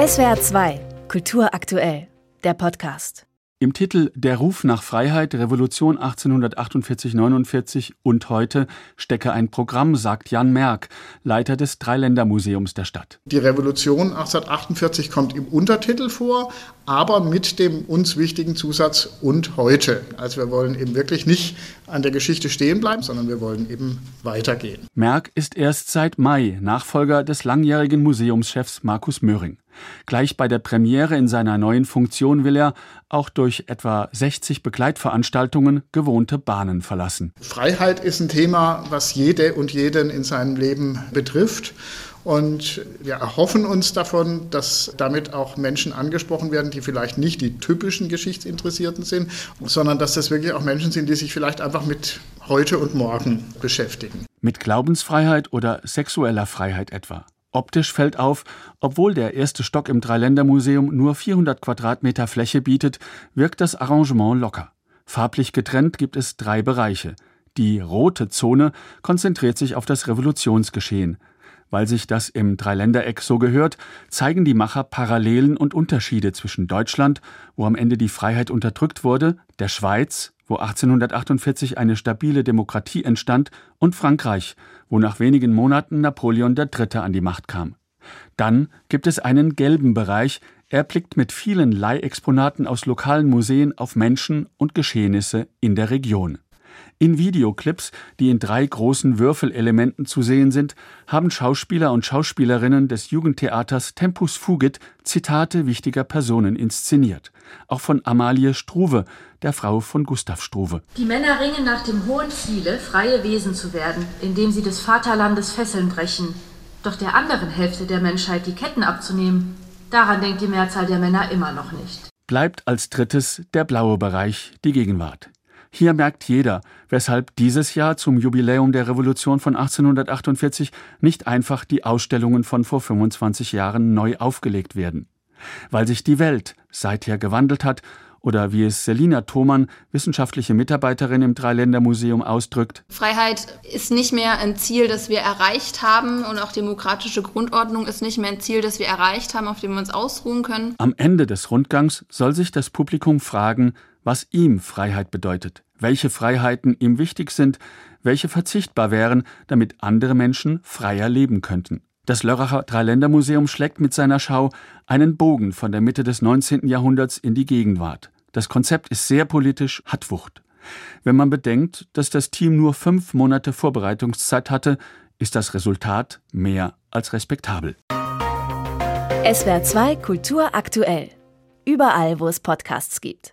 SWR 2, Kultur aktuell, der Podcast. Im Titel Der Ruf nach Freiheit, Revolution 1848-49 und heute stecke ein Programm, sagt Jan Merck, Leiter des Dreiländermuseums der Stadt. Die Revolution 1848 kommt im Untertitel vor, aber mit dem uns wichtigen Zusatz und heute. Also wir wollen eben wirklich nicht an der Geschichte stehen bleiben, sondern wir wollen eben weitergehen. Merck ist erst seit Mai Nachfolger des langjährigen Museumschefs Markus Möhring. Gleich bei der Premiere in seiner neuen Funktion will er, auch durch etwa 60 Begleitveranstaltungen, gewohnte Bahnen verlassen. Freiheit ist ein Thema, was jede und jeden in seinem Leben betrifft. Und wir erhoffen uns davon, dass damit auch Menschen angesprochen werden, die vielleicht nicht die typischen Geschichtsinteressierten sind, sondern dass das wirklich auch Menschen sind, die sich vielleicht einfach mit heute und morgen beschäftigen. Mit Glaubensfreiheit oder sexueller Freiheit etwa. Optisch fällt auf, obwohl der erste Stock im Dreiländermuseum nur 400 Quadratmeter Fläche bietet, wirkt das Arrangement locker. Farblich getrennt gibt es drei Bereiche. Die rote Zone konzentriert sich auf das Revolutionsgeschehen. Weil sich das im Dreiländereck so gehört, zeigen die Macher Parallelen und Unterschiede zwischen Deutschland, wo am Ende die Freiheit unterdrückt wurde, der Schweiz, wo 1848 eine stabile Demokratie entstand, und Frankreich, wo nach wenigen Monaten Napoleon III. an die Macht kam. Dann gibt es einen gelben Bereich, er blickt mit vielen Leihexponaten aus lokalen Museen auf Menschen und Geschehnisse in der Region. In Videoclips, die in drei großen Würfelelementen zu sehen sind, haben Schauspieler und Schauspielerinnen des Jugendtheaters Tempus Fugit Zitate wichtiger Personen inszeniert. Auch von Amalie Struve, der Frau von Gustav Struve. Die Männer ringen nach dem hohen Ziele, freie Wesen zu werden, indem sie des Vaterlandes Fesseln brechen. Doch der anderen Hälfte der Menschheit die Ketten abzunehmen, daran denkt die Mehrzahl der Männer immer noch nicht. Bleibt als drittes der blaue Bereich, die Gegenwart. Hier merkt jeder, weshalb dieses Jahr zum Jubiläum der Revolution von 1848 nicht einfach die Ausstellungen von vor 25 Jahren neu aufgelegt werden. Weil sich die Welt seither gewandelt hat oder wie es Selina Thomann, wissenschaftliche Mitarbeiterin im Dreiländermuseum, ausdrückt. Freiheit ist nicht mehr ein Ziel, das wir erreicht haben und auch demokratische Grundordnung ist nicht mehr ein Ziel, das wir erreicht haben, auf dem wir uns ausruhen können. Am Ende des Rundgangs soll sich das Publikum fragen, was ihm Freiheit bedeutet, welche Freiheiten ihm wichtig sind, welche verzichtbar wären, damit andere Menschen freier leben könnten. Das Lörracher Dreiländermuseum schlägt mit seiner Schau einen Bogen von der Mitte des 19. Jahrhunderts in die Gegenwart. Das Konzept ist sehr politisch, hat Wucht. Wenn man bedenkt, dass das Team nur fünf Monate Vorbereitungszeit hatte, ist das Resultat mehr als respektabel. SWR 2 Kultur aktuell. Überall, wo es Podcasts gibt.